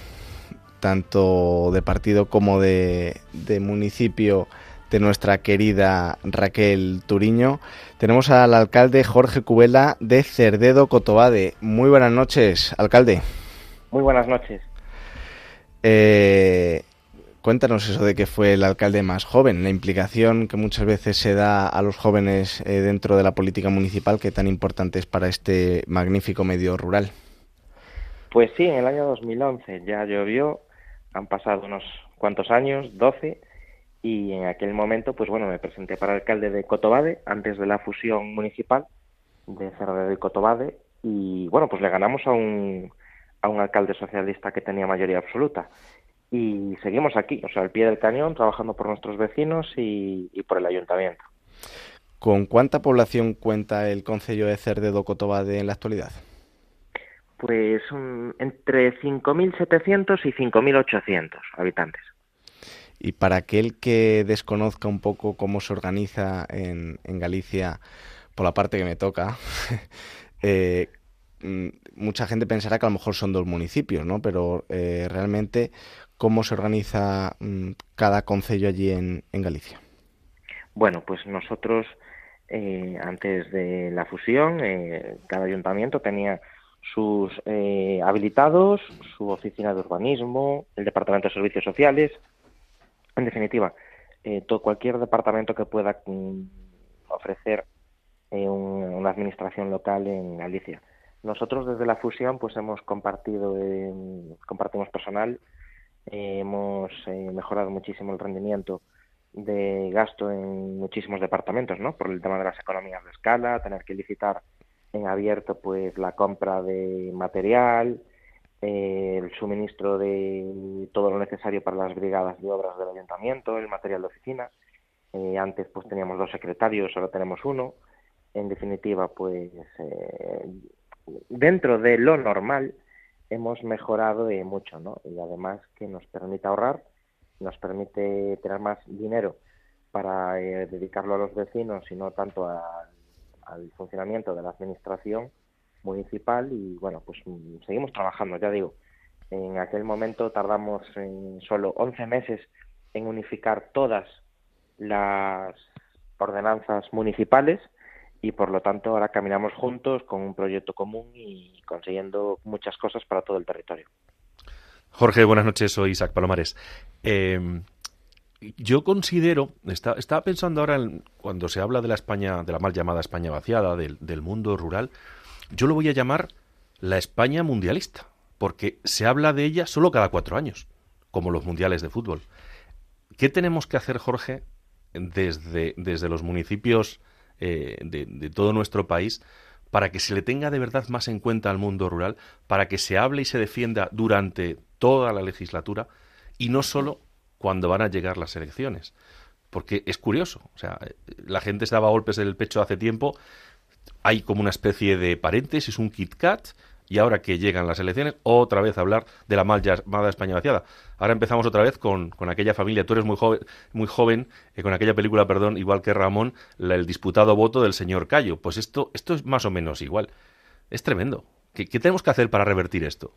tanto de partido como de, municipio de nuestra querida Raquel Turiño. Tenemos al alcalde Jorge Cubela de Cerdedo Cotobade. Muy buenas noches, alcalde. Muy buenas noches. Eh, Cuéntanos eso de que fue el alcalde más joven, la implicación que muchas veces se da a los jóvenes eh, dentro de la política municipal que tan importante es para este magnífico medio rural. Pues sí, en el año 2011 ya llovió, han pasado unos cuantos años, 12, y en aquel momento, pues bueno, me presenté para alcalde de Cotobade antes de la fusión municipal de Cerro y Cotobade, y bueno, pues le ganamos a un, a un alcalde socialista que tenía mayoría absoluta y seguimos aquí, o sea, al pie del cañón, trabajando por nuestros vecinos y, por el ayuntamiento. ¿Con cuánta población cuenta el Concello de Cerdedo Cotobade en la actualidad? Pues entre 5.700 y 5.800 habitantes. Y para aquel que desconozca un poco cómo se organiza en, Galicia, por la parte que me toca, eh, mm, mucha gente pensará que a lo mejor son dos municipios, ¿no? Pero eh, realmente, cómo se organiza mm, cada concello allí en, Galicia. Bueno, pues nosotros eh, antes de la fusión, eh, cada ayuntamiento tenía sus eh, habilitados, su oficina de urbanismo, el departamento de servicios sociales, en definitiva, todo, cualquier departamento que pueda mm, ofrecer una administración local en Galicia. Nosotros desde la fusión pues hemos compartido, compartimos personal eh, hemos eh, mejorado muchísimo el rendimiento de gasto en muchísimos departamentos, ¿no? Por el tema de las economías de escala, tener que licitar en abierto, pues, la compra de material, eh, el suministro de todo lo necesario para las brigadas de obras del ayuntamiento, el material de oficina. antes, pues, teníamos dos secretarios, ahora tenemos uno. En definitiva, pues, dentro de lo normal, hemos mejorado mucho, ¿no? Y además que nos permite ahorrar, nos permite tener más dinero para eh, dedicarlo a los vecinos y no tanto al funcionamiento de la administración municipal y bueno, pues seguimos trabajando, ya digo. En aquel momento tardamos en solo 11 meses en unificar todas las ordenanzas municipales y por lo tanto ahora caminamos juntos con un proyecto común y consiguiendo muchas cosas para todo el territorio. Jorge, buenas noches, soy Isaac Palomares. Eh, yo considero, estaba pensando ahora en, cuando se habla de la España, de la mal llamada España vaciada, del, del mundo rural, yo lo voy a llamar la España mundialista, porque se habla de ella solo cada cuatro años, como los mundiales de fútbol. ¿Qué tenemos que hacer, Jorge, desde, desde los municipios eh, de, todo nuestro país para que se le tenga de verdad más en cuenta al mundo rural, para que se hable y se defienda durante toda la legislatura y no solo cuando van a llegar las elecciones. Porque es curioso, o sea, la gente se daba golpes en el pecho hace tiempo, hay como una especie de paréntesis, un Kit Kat, y ahora que llegan las elecciones, otra vez hablar de la mal llamada España vaciada. Ahora empezamos otra vez con, con aquella familia, tú eres muy joven, muy joven eh, con aquella película, perdón, igual que Ramón, el disputado voto del señor Cayo. Pues esto, esto es más o menos igual. Es tremendo. ¿Qué, tenemos que hacer para revertir esto?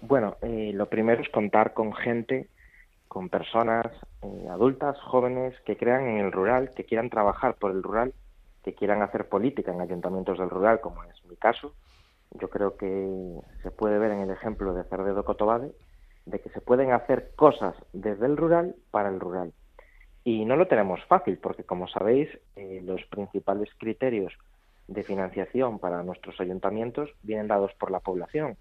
Bueno, eh, lo primero es contar con gente con personas eh, adultas, jóvenes, que crean en el rural, que quieran trabajar por el rural, que quieran hacer política en ayuntamientos del rural, como es mi caso. Yo creo que se puede ver en el ejemplo de Cerdedo Cotobade, de que se pueden hacer cosas desde el rural para el rural. Y no lo tenemos fácil, porque como sabéis, eh, los principales criterios de financiación para nuestros ayuntamientos vienen dados por la población.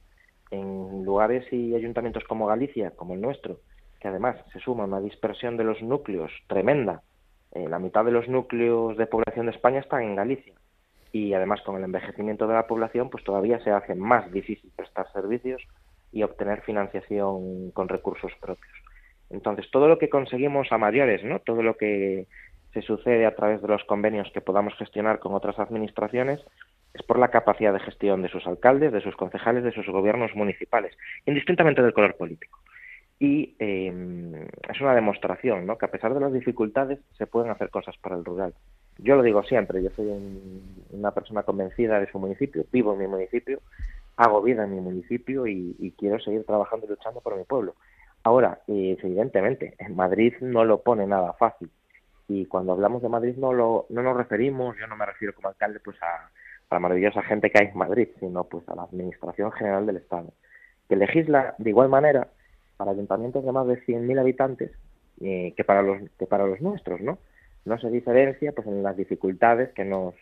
En lugares y ayuntamientos como Galicia, como el nuestro, que además se suma una dispersión de los núcleos tremenda. Eh, la mitad de los núcleos de población de España están en Galicia. Y además con el envejecimiento de la población, pues todavía se hace más difícil prestar servicios y obtener financiación con recursos propios. Entonces, todo lo que conseguimos a mayores, ¿no? Todo lo que se sucede a través de los convenios que podamos gestionar con otras administraciones es por la capacidad de gestión de sus alcaldes, de sus concejales, de sus gobiernos municipales, indistintamente del color político y eh, es una demostración, ¿no? Que a pesar de las dificultades se pueden hacer cosas para el rural. Yo lo digo siempre, yo soy una persona convencida de su municipio, vivo en mi municipio, hago vida en mi municipio y, quiero seguir trabajando y luchando por mi pueblo. Ahora, eh, evidentemente, en Madrid no lo pone nada fácil. Y cuando hablamos de Madrid no, lo, no nos referimos, yo no me refiero como alcalde pues a, a la maravillosa gente que hay en Madrid, sino pues a la Administración General del Estado, que legisla de igual manera para ayuntamientos de más de 100.000 habitantes eh, que para los que para los nuestros, ¿no? No se diferencia pues en las dificultades que nos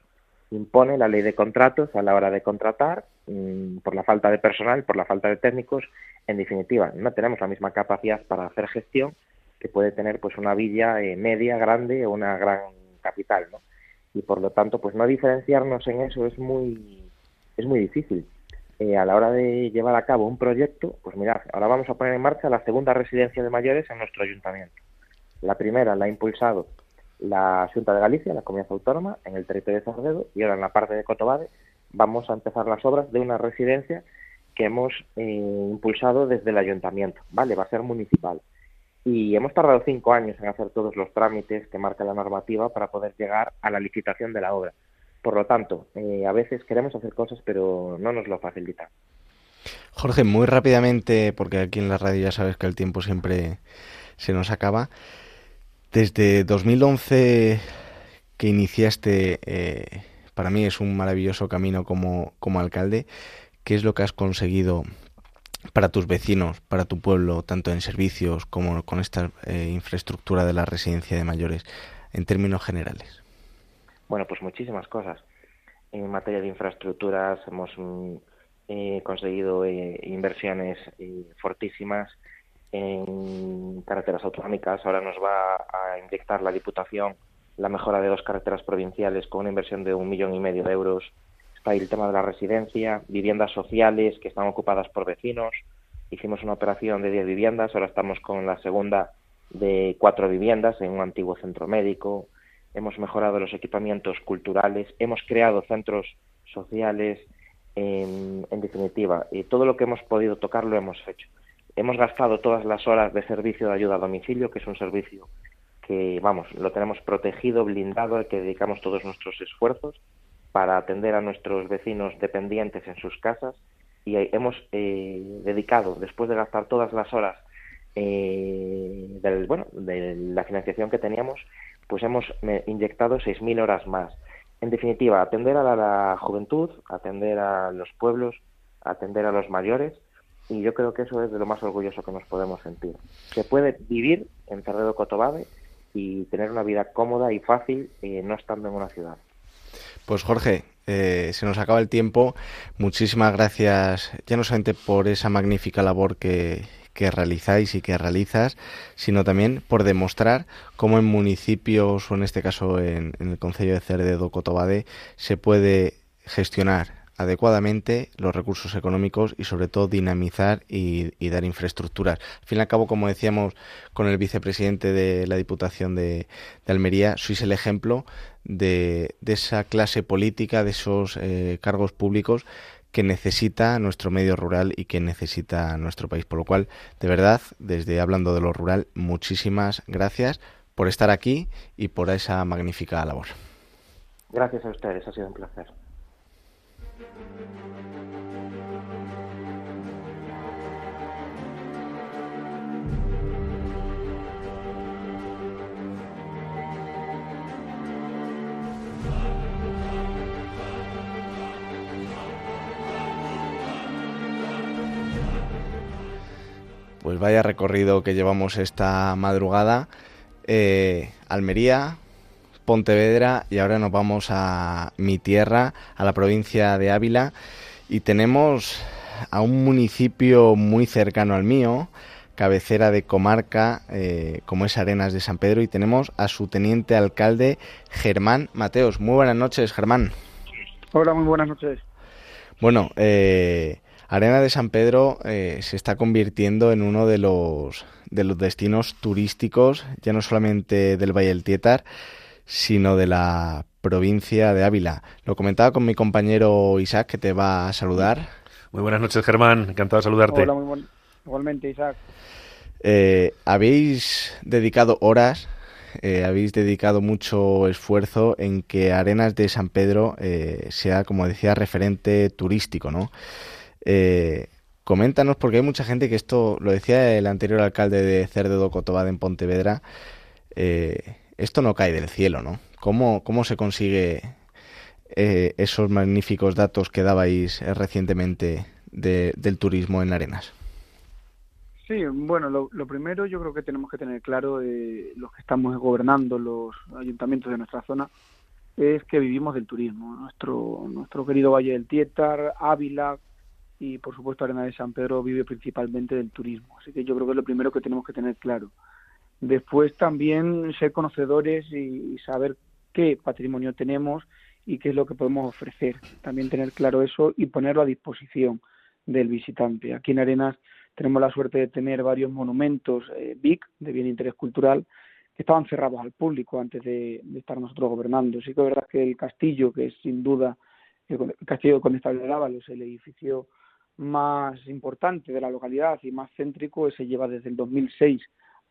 impone la ley de contratos a la hora de contratar mm, por la falta de personal, por la falta de técnicos, en definitiva, no tenemos la misma capacidad para hacer gestión que puede tener pues una villa eh, media, grande o una gran capital, ¿no? Y por lo tanto, pues no diferenciarnos en eso es muy es muy difícil. Eh, a la hora de llevar a cabo un proyecto, pues mirad, ahora vamos a poner en marcha la segunda residencia de mayores en nuestro ayuntamiento. La primera la ha impulsado la Junta de Galicia, la comunidad autónoma, en el territorio de Zardedo, y ahora en la parte de Cotobade vamos a empezar las obras de una residencia que hemos eh, impulsado desde el ayuntamiento, ¿vale? Va a ser municipal. Y hemos tardado cinco años en hacer todos los trámites que marca la normativa para poder llegar a la licitación de la obra. Por lo tanto, eh, a veces queremos hacer cosas, pero no nos lo facilitan. Jorge, muy rápidamente, porque aquí en la radio ya sabes que el tiempo siempre se nos acaba. Desde 2011 que iniciaste, eh, para mí es un maravilloso camino como, como alcalde. ¿Qué es lo que has conseguido para tus vecinos, para tu pueblo, tanto en servicios como con esta eh, infraestructura de la residencia de mayores, en términos generales? Bueno, pues muchísimas cosas. En materia de infraestructuras hemos mm, eh, conseguido eh, inversiones fortísimas en carreteras autonómicas. Ahora nos va a inyectar la Diputación la mejora de dos carreteras provinciales con una inversión de un millón y medio de euros. Está ahí el tema de la residencia, viviendas sociales que están ocupadas por vecinos. Hicimos una operación de 10 viviendas, ahora estamos con la segunda de cuatro viviendas en un antiguo centro médico hemos mejorado los equipamientos culturales, hemos creado centros sociales, en, definitiva, y todo lo que hemos podido tocar lo hemos hecho. Hemos gastado todas las horas de servicio de ayuda a domicilio, que es un servicio que, vamos, lo tenemos protegido, blindado, al que dedicamos todos nuestros esfuerzos para atender a nuestros vecinos dependientes en sus casas y hemos eh, dedicado, después de gastar todas las horas eh, del, bueno, de la financiación que teníamos, pues hemos inyectado 6.000 horas más. En definitiva, atender a la, juventud, atender a los pueblos, atender a los mayores, y yo creo que eso es de lo más orgulloso que nos podemos sentir. Se puede vivir en Cerredo Cotobade y tener una vida cómoda y fácil eh, no estando en una ciudad. Pues Jorge, eh, se nos acaba el tiempo. Muchísimas gracias, ya no solamente por esa magnífica labor que, que realizáis y que realizas, sino también por demostrar cómo en municipios, o en este caso en, el Concello de Cerdedo Cotobade, se puede gestionar adecuadamente los recursos económicos y sobre todo dinamizar y, dar infraestructuras. Al fin y al cabo, como decíamos con el vicepresidente de la Diputación de, Almería, sois el ejemplo de, esa clase política, de esos eh, cargos públicos que necesita nuestro medio rural y que necesita nuestro país. Por lo cual, de verdad, desde hablando de lo rural, muchísimas gracias por estar aquí y por esa magnífica labor. Gracias a ustedes, ha sido un placer. Pues vaya recorrido que llevamos esta madrugada. Eh, Almería, Pontevedra y ahora nos vamos a mi tierra, a la provincia de Ávila y tenemos a un municipio muy cercano al mío, cabecera de comarca, eh, como es Arenas de San Pedro, y tenemos a su teniente alcalde Germán Mateos. Muy buenas noches, Germán. Hola, muy buenas noches. Bueno, eh, Arena de San Pedro eh, se está convirtiendo en uno de los, de los destinos turísticos, ya no solamente del Valle del Tietar, sino de la provincia de Ávila. Lo comentaba con mi compañero Isaac, que te va a saludar. Muy buenas noches, Germán. Encantado de saludarte. Hola, muy igualmente, Isaac. Eh, habéis dedicado horas, eh, habéis dedicado mucho esfuerzo en que Arenas de San Pedro eh, sea, como decía, referente turístico, ¿no? coméntanos, porque hay mucha gente que esto, lo decía el anterior alcalde de Cerdo Cotobad en Pontevedra, esto no cae del cielo, ¿no? ¿Cómo, cómo se consigue eh, esos magníficos datos que dabais eh, recientemente del turismo en Arenas? Sí, bueno, lo, primero yo creo que tenemos que tener claro, eh, los que estamos gobernando los ayuntamientos de nuestra zona, es que vivimos del turismo. Nuestro, nuestro querido Valle del Tietar, Ávila y por supuesto Arena de San Pedro vive principalmente del turismo. Así que yo creo que es lo primero que tenemos que tener claro. Después también ser conocedores y, saber qué patrimonio tenemos y qué es lo que podemos ofrecer. También tener claro eso y ponerlo a disposición del visitante. Aquí en Arenas tenemos la suerte de tener varios monumentos eh, de bien interés cultural, que estaban cerrados al público antes de, estar nosotros gobernando. Sí que es verdad que el castillo, que es sin duda el, castillo de Condestable de Ábalos, el edificio más importante de la localidad y más céntrico, se lleva desde el 2006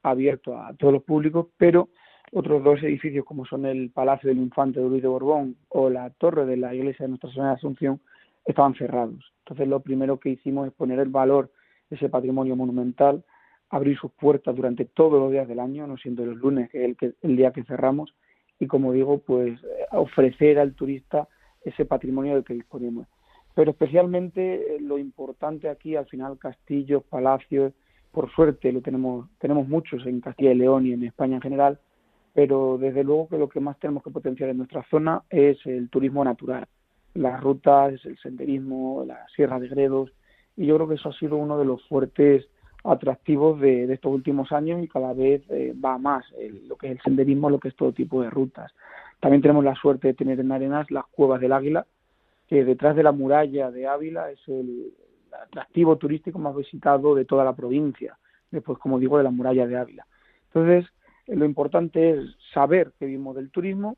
abierto a todos los públicos, pero otros dos edificios como son el Palacio del Infante de Luis de Borbón o la Torre de la Iglesia de Nuestra Señora de Asunción estaban cerrados. Entonces lo primero que hicimos es poner el valor de ese patrimonio monumental, abrir sus puertas durante todos los días del año, no siendo los lunes que es el, el día que cerramos, y como digo, pues ofrecer al turista ese patrimonio del que disponemos. Pero especialmente eh, lo importante aquí, al final, castillos, palacios, por suerte lo tenemos, tenemos muchos en Castilla y León y en España en general, pero desde luego que lo que más tenemos que potenciar en nuestra zona es el turismo natural, las rutas, el senderismo, la Sierra de Gredos, y yo creo que eso ha sido uno de los fuertes atractivos de, estos últimos años y cada vez eh, va más lo que es el senderismo, lo que es todo tipo de rutas. También tenemos la suerte de tener en Arenas las cuevas del Águila, que detrás de la muralla de Ávila es el, atractivo turístico más visitado de toda la provincia, después, como digo, de la muralla de Ávila. Entonces, lo importante es saber que vivimos del turismo,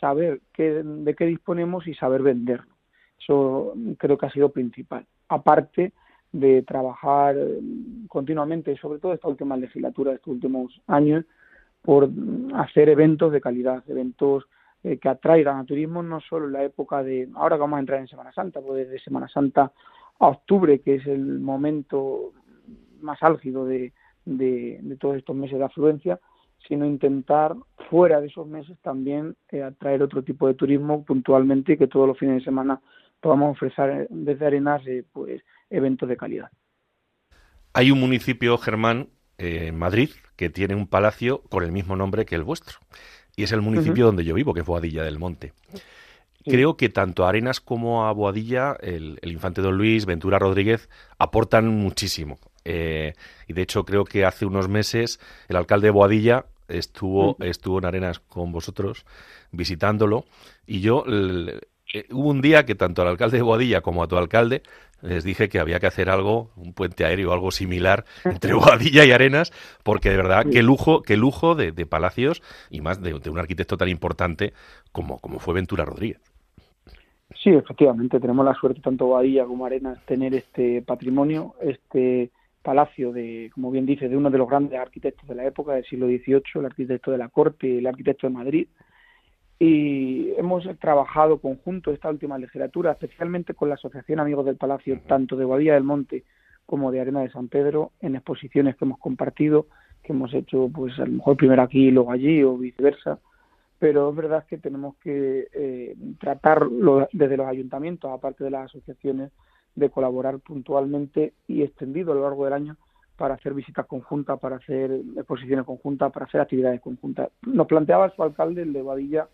saber qué, de qué disponemos y saber venderlo. Eso creo que ha sido principal. Aparte de trabajar continuamente, sobre todo esta última legislatura, estos últimos años, por hacer eventos de calidad, eventos eh, que atraigan a turismo no solo en la época de, ahora que vamos a entrar en Semana Santa, pues desde Semana Santa a octubre, que es el momento más álgido de, de, todos estos meses de afluencia, sino intentar fuera de esos meses también eh, atraer otro tipo de turismo puntualmente y que todos los fines de semana podamos ofrecer eh, desde Arenas pues eventos de calidad. Hay un municipio, Germán, en Madrid, que tiene un palacio con el mismo nombre que el vuestro. Y es el municipio donde yo vivo, que es Boadilla del Monte. Creo que tanto a Arenas como a Boadilla, el, infante Don Luis, Ventura Rodríguez, aportan muchísimo. Eh, y de hecho creo que hace unos meses el alcalde de Boadilla estuvo, estuvo en Arenas con vosotros visitándolo. Y yo eh, hubo un día que tanto al alcalde de Boadilla como a tu alcalde les dije que había que hacer algo, un puente aéreo o algo similar entre Boadilla y Arenas, porque de verdad, qué lujo, qué lujo de, palacios y más de, un arquitecto tan importante como, como fue Ventura Rodríguez. Sí, efectivamente, tenemos la suerte, tanto Boadilla como Arenas, tener este patrimonio, este palacio de, como bien dice, de uno de los grandes arquitectos de la época, del siglo XVIII, el arquitecto de la corte, el arquitecto de Madrid, y hemos trabajado conjunto esta última legislatura, especialmente con la Asociación Amigos del Palacio, tanto de Guadilla del Monte como de Arena de San Pedro, en exposiciones que hemos compartido, que hemos hecho, pues a lo mejor primero aquí y luego allí, o viceversa. Pero es verdad que tenemos que eh, tratar desde los ayuntamientos, aparte de las asociaciones, de colaborar puntualmente y extendido a lo largo del año para hacer visitas conjuntas, para hacer exposiciones conjuntas, para hacer actividades conjuntas. Nos planteaba su alcalde, el de Guadilla,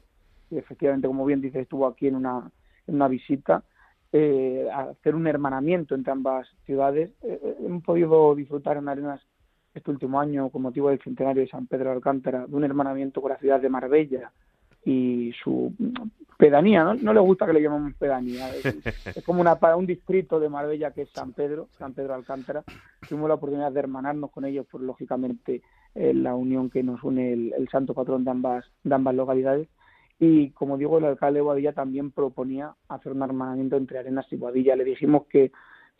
efectivamente, como bien dice, estuvo aquí en una, en una visita, eh, hacer un hermanamiento entre ambas ciudades. Eh, eh, hemos podido disfrutar en Arenas este último año, con motivo del centenario de San Pedro de Alcántara, de un hermanamiento con la ciudad de Marbella y su pedanía, ¿no? No le gusta que le llamemos pedanía, es, como una, un distrito de Marbella que es San Pedro, San Pedro de Alcántara. Tuvimos la oportunidad de hermanarnos con ellos, por lógicamente la unión que nos une el, el santo patrón de ambas, de ambas localidades y como digo, el alcalde de Boadilla también proponía hacer un hermanamiento entre Arenas y Boadilla. Le dijimos que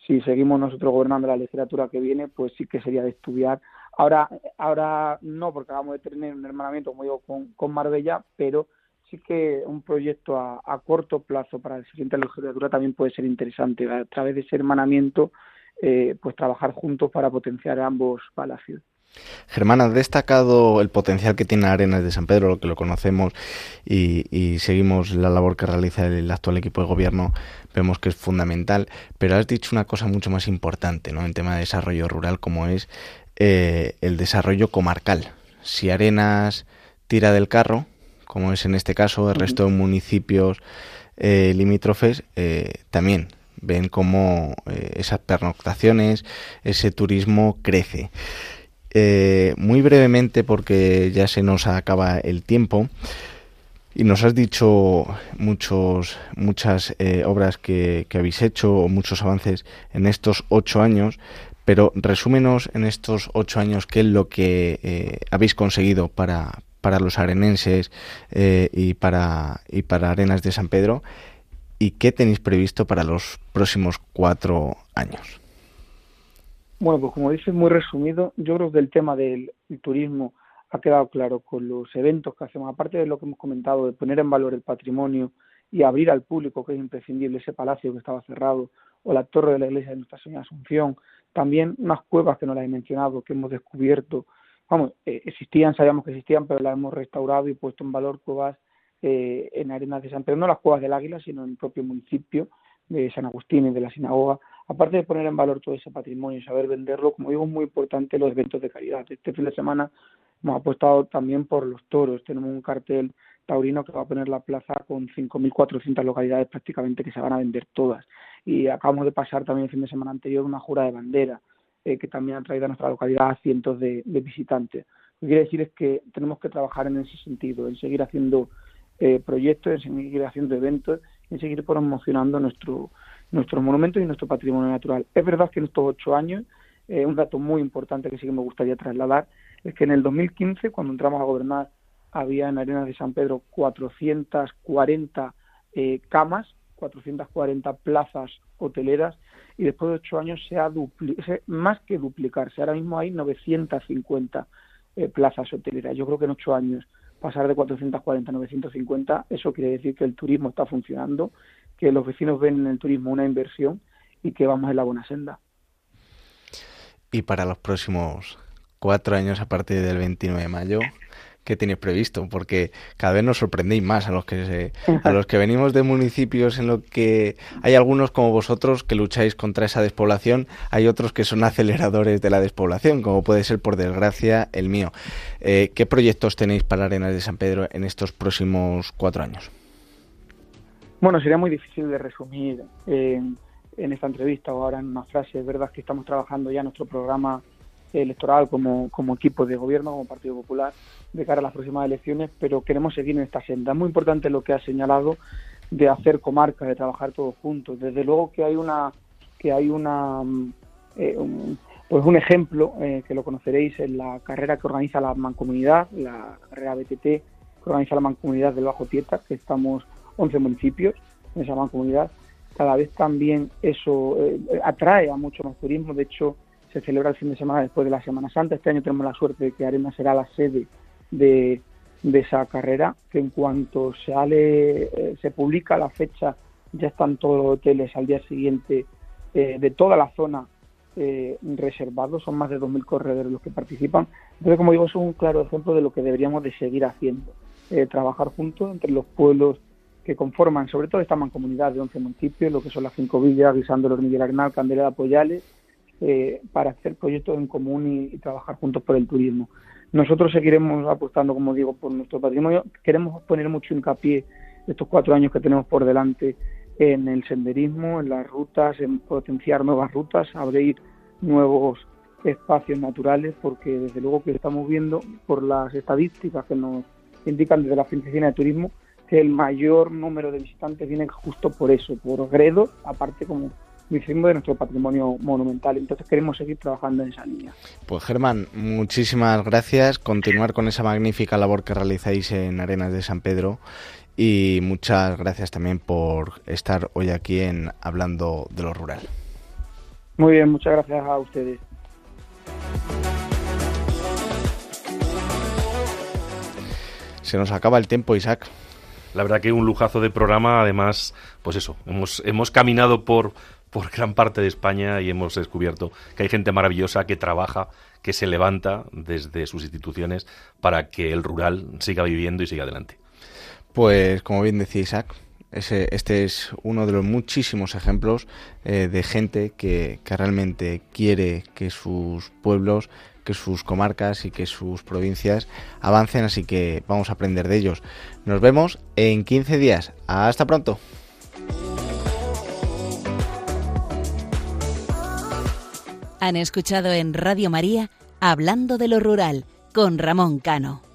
si seguimos nosotros gobernando la legislatura que viene, pues sí que sería de estudiar. Ahora, ahora no, porque acabamos de tener un hermanamiento, como digo, con, con Marbella, pero sí que un proyecto a, corto plazo para la siguiente legislatura también puede ser interesante. A través de ese hermanamiento, eh, pues trabajar juntos para potenciar ambos palacios. Germán, ha destacado el potencial que tiene Arenas de San Pedro, lo que lo conocemos y, seguimos la labor que realiza el, actual equipo de gobierno, vemos que es fundamental, pero has dicho una cosa mucho más importante ¿no? en tema de desarrollo rural, como es eh, el desarrollo comarcal. Si Arenas tira del carro, como es en este caso, el resto de municipios eh, limítrofes eh, también ven cómo esas pernoctaciones, ese turismo crece. Eh, muy brevemente, porque ya se nos acaba el tiempo, y nos has dicho muchos, muchas eh, obras que, habéis hecho, muchos avances en estos ocho años, pero resúmenos en estos ocho años qué es lo que eh, habéis conseguido para, para los arenenses y, para, y para Arenas de San Pedro y qué tenéis previsto para los próximos cuatro años. Bueno, pues como dices, muy resumido, yo creo que el tema del turismo ha quedado claro con los eventos que hacemos, aparte de lo que hemos comentado, de poner en valor el patrimonio y abrir al público, que es imprescindible, ese palacio que estaba cerrado, o la torre de la iglesia de Nuestra Señora Asunción, también unas cuevas que no las he mencionado, que hemos descubierto, vamos, eh, existían, sabíamos que existían, pero las hemos restaurado y puesto en valor cuevas eh, en Arenas de San Pedro, no las cuevas del Águila, sino en el propio municipio de San Agustín y de la sinagoga, aparte de poner en valor todo ese patrimonio y saber venderlo, como digo, es muy importante los eventos de caridad. Este fin de semana hemos apostado también por los toros. Tenemos un cartel taurino que va a poner la plaza con 5.400 localidades prácticamente que se van a vender todas. Y acabamos de pasar también el fin de semana anterior una jura de bandera eh, que también ha traído a nuestra localidad a cientos de, visitantes. Lo que quiere decir es que tenemos que trabajar en ese sentido, en seguir haciendo eh, proyectos, en seguir haciendo eventos, en seguir promocionando nuestro, nuestros monumentos y nuestro patrimonio natural. Es verdad que en estos ocho años, eh, un dato muy importante que sí que me gustaría trasladar, es que en el 2015, cuando entramos a gobernar, había en Arenas de San Pedro 440 eh, camas, 440 plazas hoteleras, y después de ocho años se ha más que duplicarse, ahora mismo hay 950 eh, plazas hoteleras. Yo creo que en ocho años pasar de 440 a 950, eso quiere decir que el turismo está funcionando que los vecinos ven en el turismo una inversión y que vamos en la buena senda. Y para los próximos cuatro años a partir del 29 de mayo. ¿Qué tienes previsto? Porque cada vez nos sorprendéis más a los que a los que venimos de municipios en los que hay algunos como vosotros que lucháis contra esa despoblación, hay otros que son aceleradores de la despoblación, como puede ser por desgracia el mío. Eh, ¿Qué proyectos tenéis para Arenas de San Pedro en estos próximos cuatro años? Bueno, sería muy difícil de resumir en, esta entrevista o ahora en una frase. Es verdad que estamos trabajando ya nuestro programa electoral como, equipo de gobierno, como Partido Popular, de cara a las próximas elecciones, pero queremos seguir en esta senda. Es muy importante lo que ha señalado de hacer comarcas, de trabajar todos juntos. Desde luego que hay una que hay una eh, un, pues un ejemplo eh, que lo conoceréis en la carrera que organiza la Mancomunidad, la carrera BTT que organiza la Mancomunidad del Bajo Tieta, que estamos 11 municipios en esa Mancomunidad. Cada vez también eso eh, atrae a mucho más turismo. De hecho, se celebra el fin de semana después de la Semana Santa. Este año tenemos la suerte de que Arena será la sede de, esa carrera, que en cuanto sale, eh, se publica la fecha, ya están todos los hoteles al día siguiente eh, de toda la zona eh, reservados, son más de 2.000 corredores los que participan. Entonces, como digo, es un claro ejemplo de lo que deberíamos de seguir haciendo, trabajar juntos entre los pueblos que conforman, sobre todo esta mancomunidad de 11 municipios, lo que son las cinco villas, Guisando, Miguel Agnal, Candela, Apoyales, eh, para hacer proyectos en común y, trabajar juntos por el turismo. Nosotros seguiremos apostando, como digo, por nuestro patrimonio. Queremos poner mucho hincapié estos cuatro años que tenemos por delante en el senderismo, en las rutas, en potenciar nuevas rutas, abrir nuevos espacios naturales, porque desde luego que estamos viendo por las estadísticas que nos indican desde la Oficina de Turismo que el mayor número de visitantes viene justo por eso, por gredos, aparte como hicimos de nuestro patrimonio monumental. Entonces queremos seguir trabajando en esa línea. Pues Germán, muchísimas gracias. Continuar con esa magnífica labor que realizáis en Arenas de San Pedro y muchas gracias también por estar hoy aquí en Hablando de lo Rural. Muy bien, muchas gracias a ustedes. Se nos acaba el tiempo, Isaac. La verdad que un lujazo de programa, además, pues eso, hemos, hemos caminado por, por gran parte de España y hemos descubierto que hay gente maravillosa que trabaja, que se levanta desde sus instituciones para que el rural siga viviendo y siga adelante. Pues como bien decía Isaac, este es uno de los muchísimos ejemplos eh, de gente que, que realmente quiere que sus pueblos que sus comarcas y que sus provincias avancen, así que vamos a aprender de ellos. Nos vemos en 15 días. Hasta pronto. Han escuchado en Radio María Hablando de lo Rural con Ramón Cano.